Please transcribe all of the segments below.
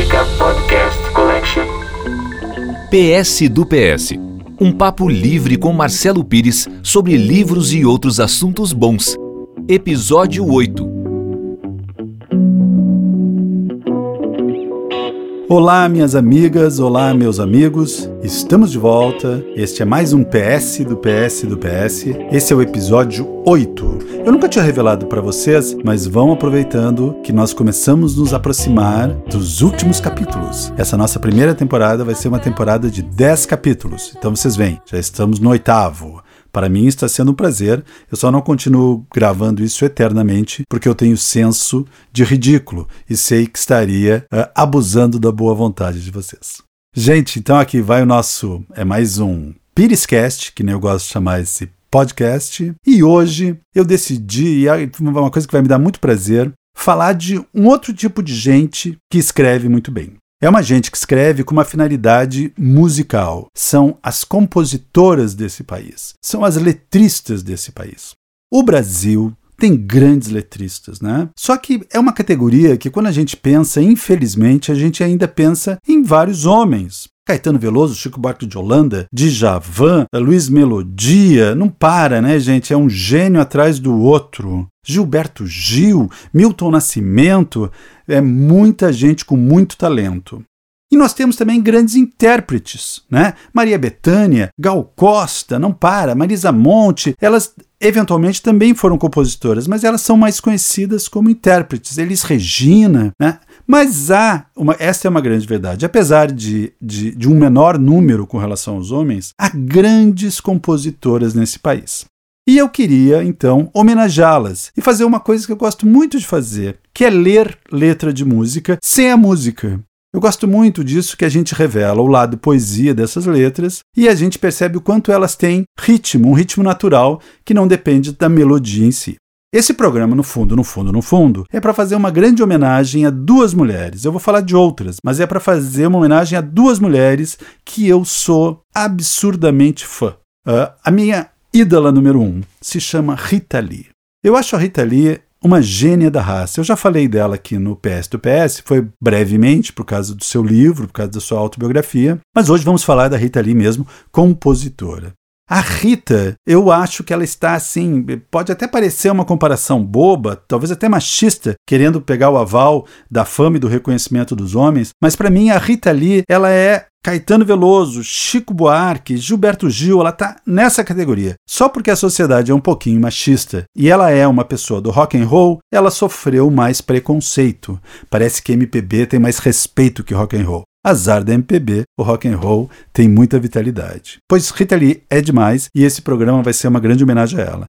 Música Podcast Collection. PS do PS. Um papo livre com Marcelo Pires sobre livros e outros assuntos bons. Episódio 8. Olá, minhas amigas, olá, meus amigos. Estamos de volta. Este é mais um PS do PS do PS. Esse é o episódio 8. Eu nunca tinha revelado para vocês, mas vão aproveitando que nós começamos nos aproximar dos últimos capítulos. Essa nossa primeira temporada vai ser uma temporada de 10 capítulos. Então vocês veem, já estamos no oitavo. Para mim está sendo um prazer, eu só não continuo gravando isso eternamente porque eu tenho senso de ridículo e sei que estaria uh, abusando da boa vontade de vocês. Gente, então aqui vai o nosso. É mais um Pirescast, que nem eu gosto de chamar esse podcast. E hoje eu decidi, e é uma coisa que vai me dar muito prazer, falar de um outro tipo de gente que escreve muito bem. É uma gente que escreve com uma finalidade musical. São as compositoras desse país. São as letristas desse país. O Brasil tem grandes letristas, né? Só que é uma categoria que quando a gente pensa, infelizmente, a gente ainda pensa em vários homens. Caetano Veloso, Chico Buarque de Holanda, Djavan, Luiz Melodia, não para, né, gente? É um gênio atrás do outro. Gilberto Gil, Milton Nascimento, é muita gente com muito talento. E nós temos também grandes intérpretes, né? Maria Bethânia, Gal Costa, não para, Marisa Monte, elas eventualmente também foram compositoras, mas elas são mais conhecidas como intérpretes. Elis Regina, né? Mas há, uma, essa é uma grande verdade, apesar de, de, de um menor número com relação aos homens, há grandes compositoras nesse país. E eu queria, então, homenageá-las e fazer uma coisa que eu gosto muito de fazer, que é ler letra de música sem a música. Eu gosto muito disso que a gente revela o lado poesia dessas letras e a gente percebe o quanto elas têm ritmo, um ritmo natural que não depende da melodia em si. Esse programa, no fundo, no fundo, no fundo, é para fazer uma grande homenagem a duas mulheres. Eu vou falar de outras, mas é para fazer uma homenagem a duas mulheres que eu sou absurdamente fã. Uh, a minha ídola número um se chama Rita Lee. Eu acho a Rita Lee uma gênia da raça. Eu já falei dela aqui no PS do PS, foi brevemente por causa do seu livro, por causa da sua autobiografia, mas hoje vamos falar da Rita Lee mesmo, compositora. A Rita, eu acho que ela está assim, pode até parecer uma comparação boba, talvez até machista, querendo pegar o aval da fama e do reconhecimento dos homens, mas para mim a Rita Lee, ela é Caetano Veloso, Chico Buarque, Gilberto Gil, ela tá nessa categoria. Só porque a sociedade é um pouquinho machista e ela é uma pessoa do rock and roll, ela sofreu mais preconceito. Parece que MPB tem mais respeito que rock and roll. Azar da MPB, o rock and roll tem muita vitalidade. Pois Rita Lee é demais e esse programa vai ser uma grande homenagem a ela.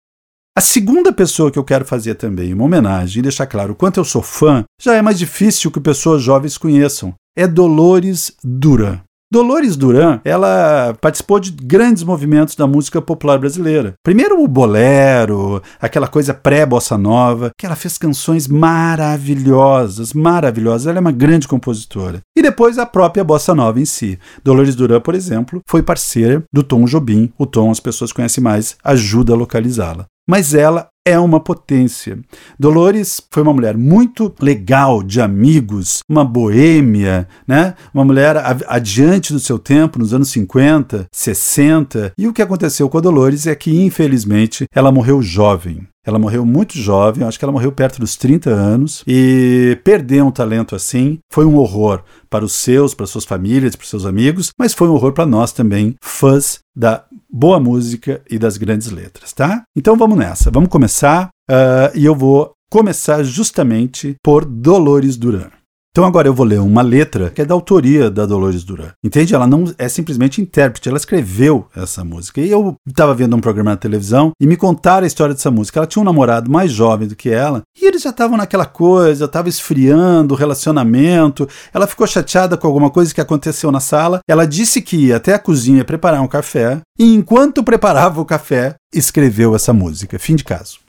A segunda pessoa que eu quero fazer também uma homenagem e deixar claro o quanto eu sou fã, já é mais difícil que pessoas jovens conheçam. É Dolores Duran. Dolores Duran, ela participou de grandes movimentos da música popular brasileira. Primeiro o bolero, aquela coisa pré-bossa nova, que ela fez canções maravilhosas, maravilhosas. Ela é uma grande compositora. E depois a própria bossa nova em si. Dolores Duran, por exemplo, foi parceira do Tom Jobim. O Tom as pessoas conhecem mais, ajuda a localizá-la mas ela é uma potência. Dolores foi uma mulher muito legal, de amigos, uma boêmia, né? Uma mulher adiante do seu tempo, nos anos 50, 60. E o que aconteceu com a Dolores é que, infelizmente, ela morreu jovem. Ela morreu muito jovem, acho que ela morreu perto dos 30 anos e perder um talento assim foi um horror para os seus, para suas famílias, para os seus amigos, mas foi um horror para nós também, fãs da boa música e das grandes letras, tá? Então vamos nessa, vamos começar uh, e eu vou começar justamente por Dolores Duran. Então agora eu vou ler uma letra que é da autoria da Dolores Duran. Entende? Ela não é simplesmente intérprete, ela escreveu essa música. E eu estava vendo um programa na televisão e me contaram a história dessa música. Ela tinha um namorado mais jovem do que ela e eles já estavam naquela coisa, estava esfriando o relacionamento. Ela ficou chateada com alguma coisa que aconteceu na sala. Ela disse que ia até a cozinha preparar um café e enquanto preparava o café, escreveu essa música. Fim de caso.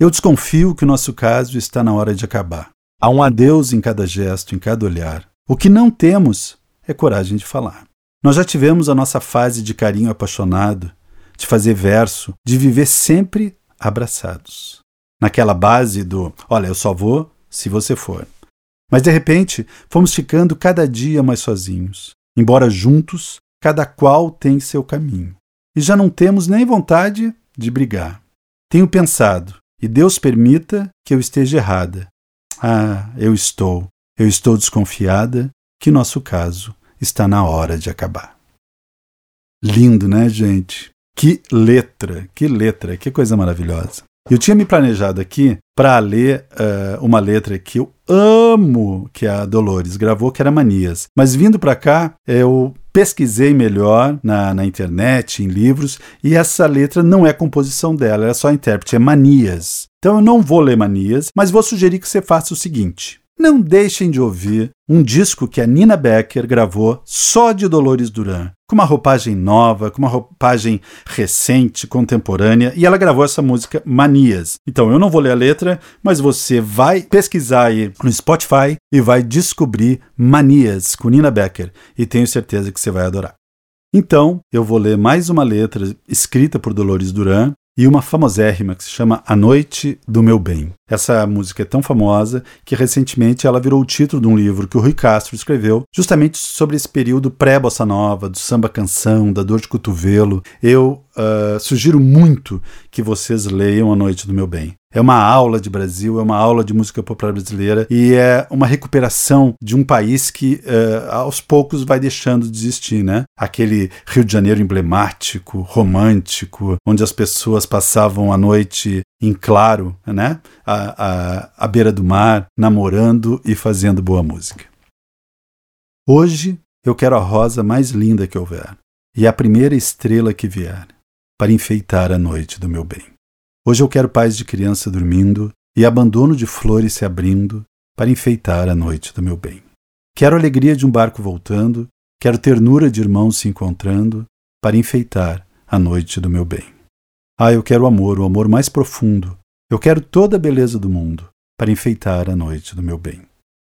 Eu desconfio que o nosso caso está na hora de acabar. Há um adeus em cada gesto, em cada olhar. O que não temos é coragem de falar. Nós já tivemos a nossa fase de carinho apaixonado, de fazer verso, de viver sempre abraçados. Naquela base do, olha, eu só vou se você for. Mas de repente, fomos ficando cada dia mais sozinhos. Embora juntos, cada qual tem seu caminho. E já não temos nem vontade de brigar. Tenho pensado, e Deus permita que eu esteja errada. Ah, eu estou, eu estou desconfiada que nosso caso está na hora de acabar. Lindo, né, gente? Que letra, que letra, que coisa maravilhosa. Eu tinha me planejado aqui para ler uh, uma letra que eu amo que a Dolores gravou, que era Manias. Mas vindo para cá, eu pesquisei melhor na, na internet, em livros, e essa letra não é composição dela, é só intérprete, é Manias. Então eu não vou ler Manias, mas vou sugerir que você faça o seguinte: não deixem de ouvir um disco que a Nina Becker gravou só de Dolores Duran, com uma roupagem nova, com uma roupagem recente, contemporânea, e ela gravou essa música Manias. Então eu não vou ler a letra, mas você vai pesquisar aí no Spotify e vai descobrir Manias com Nina Becker, e tenho certeza que você vai adorar. Então, eu vou ler mais uma letra escrita por Dolores Duran e uma famosérrima que se chama A Noite do Meu Bem. Essa música é tão famosa que recentemente ela virou o título de um livro que o Rui Castro escreveu, justamente sobre esse período pré-bossa nova, do samba canção, da dor de cotovelo. Eu uh, sugiro muito que vocês leiam A Noite do Meu Bem. É uma aula de Brasil, é uma aula de música popular brasileira e é uma recuperação de um país que uh, aos poucos vai deixando de existir, né? Aquele Rio de Janeiro emblemático, romântico, onde as pessoas passavam a noite em claro, né? À, à, à beira do mar, namorando e fazendo boa música. Hoje eu quero a rosa mais linda que houver e a primeira estrela que vier para enfeitar a noite do meu bem. Hoje eu quero paz de criança dormindo e abandono de flores se abrindo para enfeitar a noite do meu bem. Quero alegria de um barco voltando, quero ternura de irmãos se encontrando para enfeitar a noite do meu bem. Ah, eu quero amor, o amor mais profundo. Eu quero toda a beleza do mundo para enfeitar a noite do meu bem.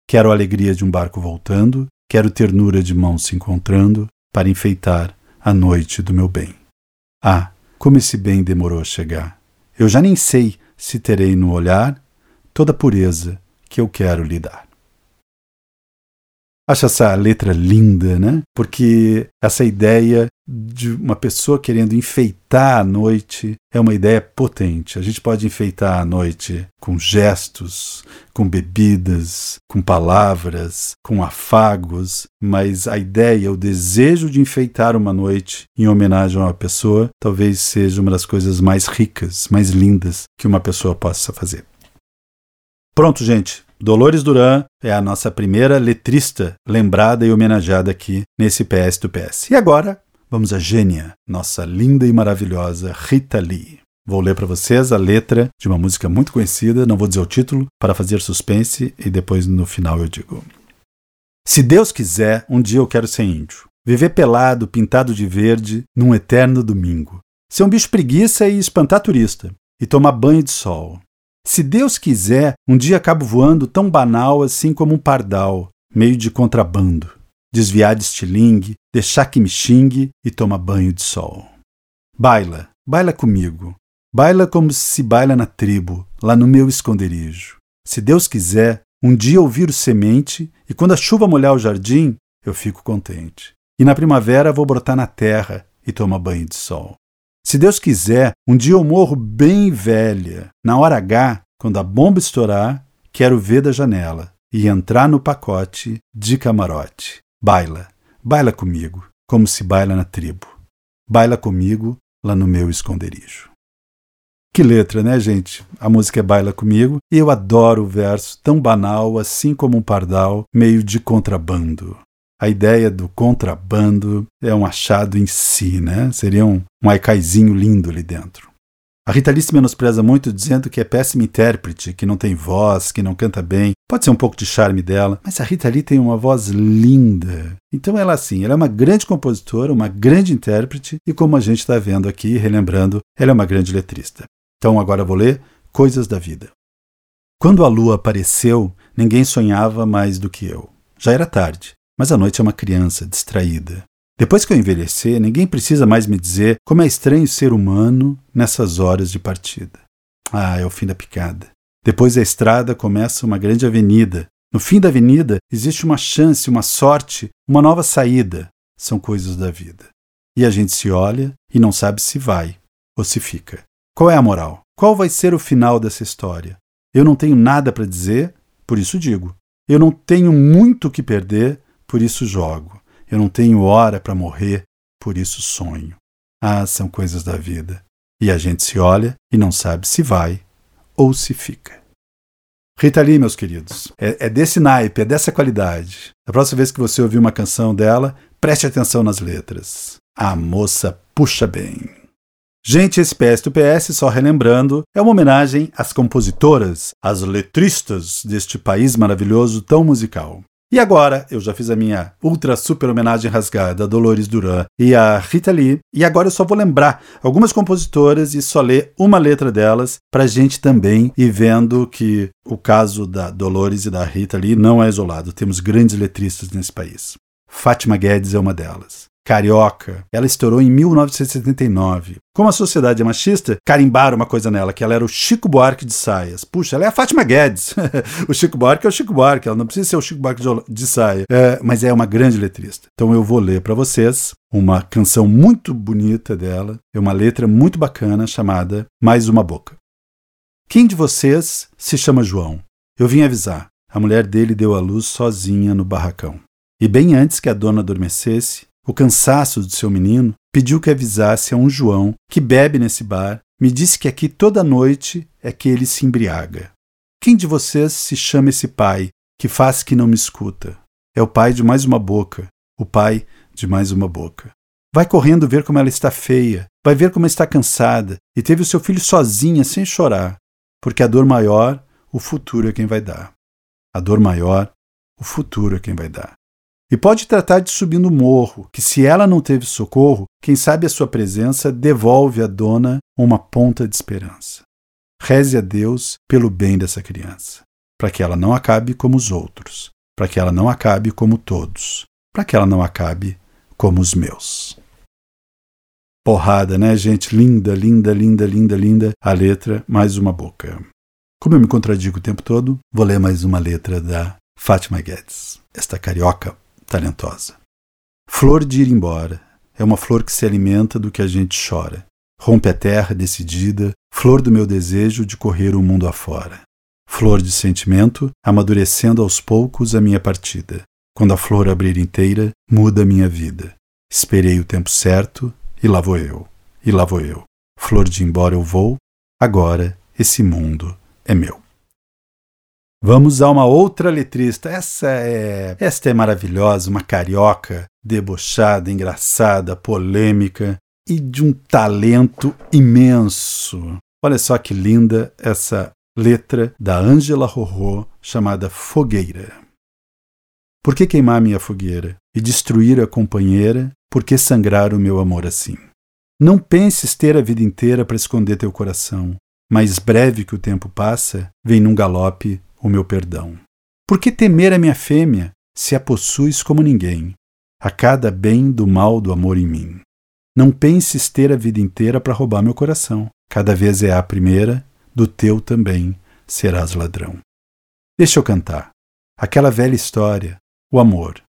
Quero alegria de um barco voltando, quero ternura de mãos se encontrando para enfeitar a noite do meu bem. Ah, como esse bem demorou a chegar. Eu já nem sei se terei no olhar toda a pureza que eu quero lhe dar. Acho essa letra linda, né? Porque essa ideia de uma pessoa querendo enfeitar a noite é uma ideia potente. A gente pode enfeitar a noite com gestos, com bebidas, com palavras, com afagos, mas a ideia, o desejo de enfeitar uma noite em homenagem a uma pessoa, talvez seja uma das coisas mais ricas, mais lindas que uma pessoa possa fazer. Pronto, gente. Dolores Duran é a nossa primeira letrista lembrada e homenageada aqui nesse PS do PS. E agora, vamos a gênia, nossa linda e maravilhosa Rita Lee. Vou ler para vocês a letra de uma música muito conhecida, não vou dizer o título, para fazer suspense e depois no final eu digo. Se Deus quiser, um dia eu quero ser índio. Viver pelado, pintado de verde, num eterno domingo. Ser um bicho preguiça e espantar turista. E tomar banho de sol. Se Deus quiser, um dia acabo voando tão banal assim como um pardal, meio de contrabando. Desviar de estilingue, deixar que me xingue e toma banho de sol. Baila, baila comigo. Baila como se baila na tribo, lá no meu esconderijo. Se Deus quiser, um dia eu viro semente e quando a chuva molhar o jardim, eu fico contente. E na primavera vou brotar na terra e tomar banho de sol. Se Deus quiser, um dia eu morro bem velha. Na hora H, quando a bomba estourar, quero ver da janela e entrar no pacote de camarote. Baila, baila comigo, como se baila na tribo. Baila comigo lá no meu esconderijo. Que letra, né, gente? A música é Baila Comigo e eu adoro o verso tão banal assim como um pardal, meio de contrabando. A ideia do contrabando é um achado em si, né? Seria um, um aicaizinho lindo ali dentro. A Rita Lee se menospreza muito dizendo que é péssima intérprete, que não tem voz, que não canta bem. Pode ser um pouco de charme dela, mas a Rita Lee tem uma voz linda. Então ela assim, ela é uma grande compositora, uma grande intérprete e como a gente está vendo aqui, relembrando, ela é uma grande letrista. Então agora vou ler Coisas da Vida. Quando a lua apareceu, ninguém sonhava mais do que eu. Já era tarde. Mas a noite é uma criança distraída. Depois que eu envelhecer, ninguém precisa mais me dizer como é estranho ser humano nessas horas de partida. Ah, é o fim da picada. Depois da estrada começa uma grande avenida. No fim da avenida existe uma chance, uma sorte, uma nova saída. São coisas da vida. E a gente se olha e não sabe se vai ou se fica. Qual é a moral? Qual vai ser o final dessa história? Eu não tenho nada para dizer, por isso digo. Eu não tenho muito o que perder, por isso jogo. Eu não tenho hora para morrer, por isso sonho. Ah, são coisas da vida. E a gente se olha e não sabe se vai ou se fica. Rita Lee, meus queridos, é, é desse naipe, é dessa qualidade. Da próxima vez que você ouvir uma canção dela, preste atenção nas letras. A moça puxa bem. Gente, esse PS do PS, só relembrando, é uma homenagem às compositoras, às letristas deste país maravilhoso tão musical. E agora, eu já fiz a minha ultra super homenagem rasgada a Dolores Duran e a Rita Lee, e agora eu só vou lembrar algumas compositoras e só ler uma letra delas pra gente também ir vendo que o caso da Dolores e da Rita Lee não é isolado. Temos grandes letristas nesse país. Fátima Guedes é uma delas. Carioca. Ela estourou em 1979. Como a sociedade é machista, carimbaram uma coisa nela, que ela era o Chico Buarque de saias. Puxa, ela é a Fátima Guedes. o Chico Buarque é o Chico Buarque, ela não precisa ser o Chico Buarque de saia. É, mas é uma grande letrista. Então eu vou ler para vocês uma canção muito bonita dela, é uma letra muito bacana chamada Mais Uma Boca. Quem de vocês se chama João? Eu vim avisar. A mulher dele deu à luz sozinha no barracão. E bem antes que a dona adormecesse, o cansaço do seu menino, pediu que avisasse a um João que bebe nesse bar, me disse que aqui toda noite é que ele se embriaga. Quem de vocês se chama esse pai que faz que não me escuta? É o pai de mais uma boca, o pai de mais uma boca. Vai correndo ver como ela está feia, vai ver como está cansada e teve o seu filho sozinha, sem chorar, porque a dor maior, o futuro é quem vai dar. A dor maior, o futuro é quem vai dar. E pode tratar de subir no morro, que se ela não teve socorro, quem sabe a sua presença devolve à dona uma ponta de esperança. Reze a Deus pelo bem dessa criança, para que ela não acabe como os outros, para que ela não acabe como todos, para que ela não acabe como os meus. Porrada, né, gente? Linda, linda, linda, linda, linda. A letra, mais uma boca. Como eu me contradigo o tempo todo, vou ler mais uma letra da Fátima Guedes, esta carioca talentosa. Flor de ir embora é uma flor que se alimenta do que a gente chora. Rompe a terra decidida, flor do meu desejo de correr o mundo afora. Flor de sentimento, amadurecendo aos poucos a minha partida. Quando a flor abrir inteira, muda a minha vida. Esperei o tempo certo, e lá vou eu, e lá vou eu. Flor de embora eu vou, agora esse mundo é meu. Vamos a uma outra letrista. Essa é, esta é maravilhosa, uma carioca, debochada, engraçada, polêmica e de um talento imenso. Olha só que linda essa letra da Ângela Rorô chamada Fogueira. Por que queimar minha fogueira e destruir a companheira? Por que sangrar o meu amor assim? Não penses ter a vida inteira para esconder teu coração. Mais breve que o tempo passa, vem num galope o meu perdão. Por que temer a minha fêmea, se a possuis como ninguém, a cada bem do mal do amor em mim? Não penses ter a vida inteira para roubar meu coração. Cada vez é a primeira, do teu também serás ladrão. Deixa eu cantar. Aquela velha história, o amor.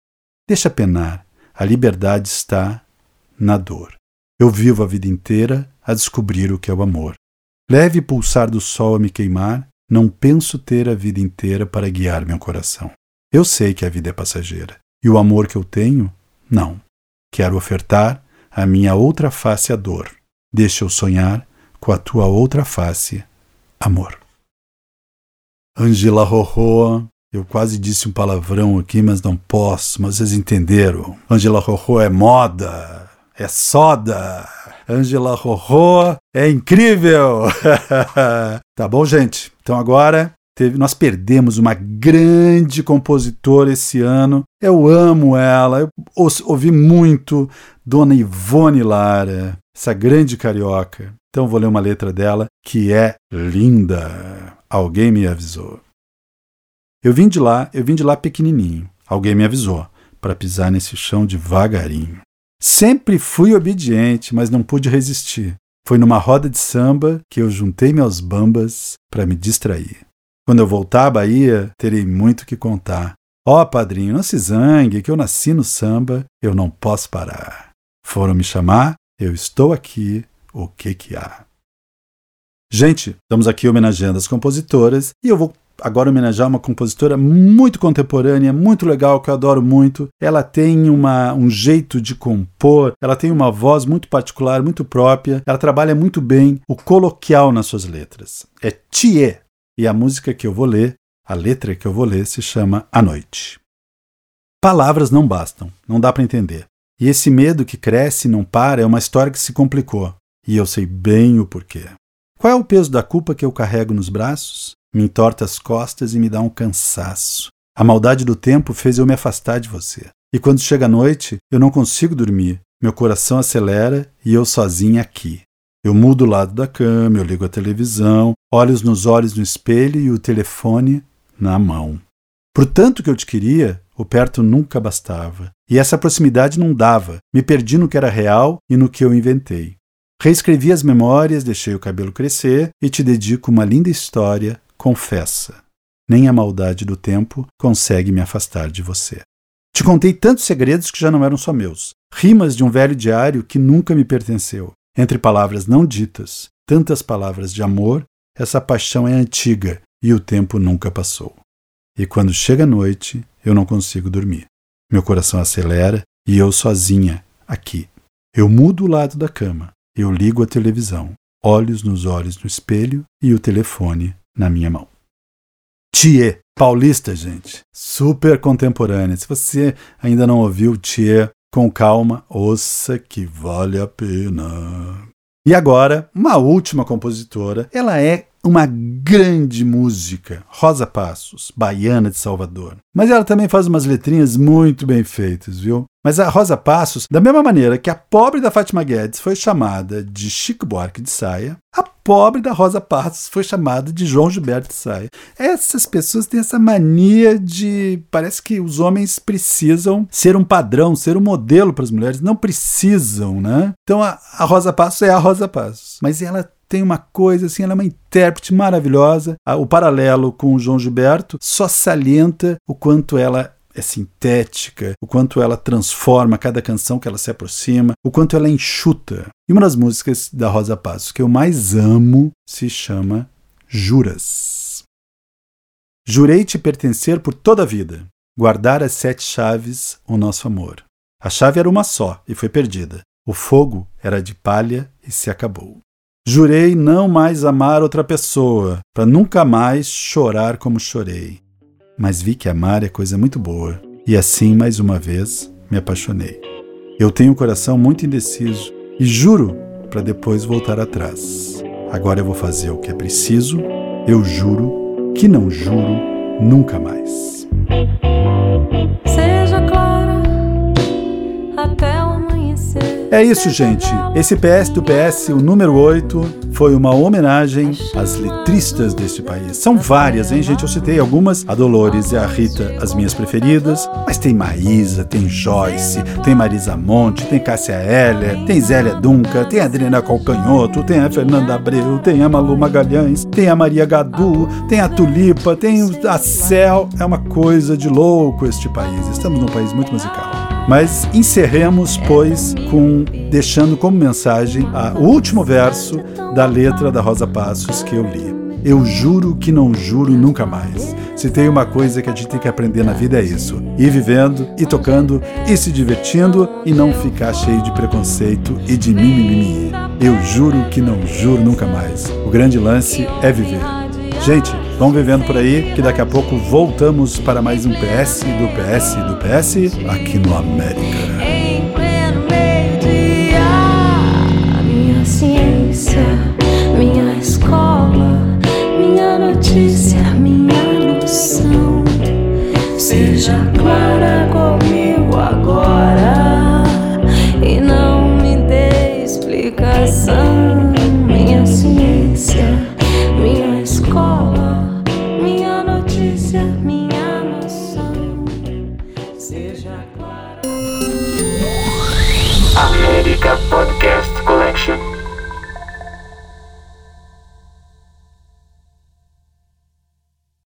Deixa penar, a liberdade está na dor. Eu vivo a vida inteira a descobrir o que é o amor. Leve pulsar do sol a me queimar, não penso ter a vida inteira para guiar meu coração. Eu sei que a vida é passageira. E o amor que eu tenho? Não. Quero ofertar a minha outra face à dor. Deixa eu sonhar com a tua outra face, amor. Angela Rorô, eu quase disse um palavrão aqui, mas não posso, mas vocês entenderam. Angela Rorô é moda, é soda. Angela Rorô é incrível. tá bom, gente? Então agora teve, nós perdemos uma grande compositora esse ano. Eu amo ela, eu ouvi muito Dona Ivone Lara, essa grande carioca. Então vou ler uma letra dela que é linda. Alguém me avisou. Eu vim de lá, eu vim de lá pequenininho. Alguém me avisou para pisar nesse chão devagarinho. Sempre fui obediente, mas não pude resistir. Foi numa roda de samba que eu juntei meus bambas para me distrair. Quando eu voltar à Bahia, terei muito que contar. Ó oh, padrinho, não se zangue, que eu nasci no samba, eu não posso parar. Foram me chamar, eu estou aqui, o que que há? Gente, estamos aqui homenageando as compositoras e eu vou agora homenagear uma compositora muito contemporânea, muito legal, que eu adoro muito. Ela tem uma, um jeito de compor, ela tem uma voz muito particular, muito própria, ela trabalha muito bem o coloquial nas suas letras. É Thier. E a música que eu vou ler, a letra que eu vou ler, se chama A Noite. Palavras não bastam, não dá para entender. E esse medo que cresce e não para é uma história que se complicou. E eu sei bem o porquê. Qual é o peso da culpa que eu carrego nos braços? Me entorta as costas e me dá um cansaço. A maldade do tempo fez eu me afastar de você. E quando chega a noite, eu não consigo dormir. Meu coração acelera e eu sozinha aqui. Eu mudo o lado da cama, eu ligo a televisão, olhos nos olhos no espelho e o telefone na mão. Por tanto que eu te queria, o perto nunca bastava. E essa proximidade não dava. Me perdi no que era real e no que eu inventei. Reescrevi as memórias, deixei o cabelo crescer e te dedico uma linda história confessa. Nem a maldade do tempo consegue me afastar de você. Te contei tantos segredos que já não eram só meus, rimas de um velho diário que nunca me pertenceu. Entre palavras não ditas, tantas palavras de amor, essa paixão é antiga e o tempo nunca passou. E quando chega a noite, eu não consigo dormir. Meu coração acelera e eu sozinha, aqui. Eu mudo o lado da cama, eu ligo a televisão, olhos nos olhos no espelho e o telefone na minha mão. Thier, paulista, gente, super contemporânea. Se você ainda não ouviu Thier, com calma, ouça que vale a pena. E agora, uma última compositora. Ela é uma grande música, Rosa Passos, baiana de Salvador. Mas ela também faz umas letrinhas muito bem feitas, viu? Mas a Rosa Passos, da mesma maneira que a pobre da Fátima Guedes foi chamada de Chico Buarque de Saia, a pobre da Rosa Passos foi chamada de João Gilberto de Saia. Essas pessoas têm essa mania de. Parece que os homens precisam ser um padrão, ser um modelo para as mulheres. Não precisam, né? Então a, a Rosa Passos é a Rosa Passos. Mas ela tem uma coisa assim, ela é uma intérprete maravilhosa. O paralelo com o João Gilberto só salienta o quanto ela é sintética, o quanto ela transforma cada canção que ela se aproxima, o quanto ela é enxuta. E uma das músicas da Rosa Passos que eu mais amo se chama Juras. Jurei te pertencer por toda a vida, guardar as sete chaves o nosso amor. A chave era uma só e foi perdida. O fogo era de palha e se acabou. Jurei não mais amar outra pessoa, para nunca mais chorar como chorei mas vi que amar é coisa muito boa, e assim, mais uma vez, me apaixonei. Eu tenho um coração muito indeciso e juro para depois voltar atrás. Agora eu vou fazer o que é preciso, eu juro que não juro nunca mais. É isso, gente. Esse PS do PS, o número 8, foi uma homenagem às letristas deste país. São várias, hein, gente? Eu citei algumas, a Dolores e a Rita, as minhas preferidas, mas tem Maísa, tem Joyce, tem Marisa Monte, tem Cássia Heller, tem Zélia Dunca, tem Adriana Calcanhoto, tem a Fernanda Abreu, tem a Malu Magalhães, tem a Maria Gadu, tem a Tulipa, tem a Cel. É uma coisa de louco este país. Estamos num país muito musical. Mas encerremos, pois, com deixando como mensagem o último verso da letra da Rosa Passos que eu li. Eu juro que não juro nunca mais. Se tem uma coisa que a gente tem que aprender na vida é isso: ir vivendo, ir tocando, ir se divertindo e não ficar cheio de preconceito e de mimimi. Eu juro que não juro nunca mais. O grande lance é viver. Gente, vão vivendo por aí que daqui a pouco voltamos para mais um PS do PS do PS aqui no América.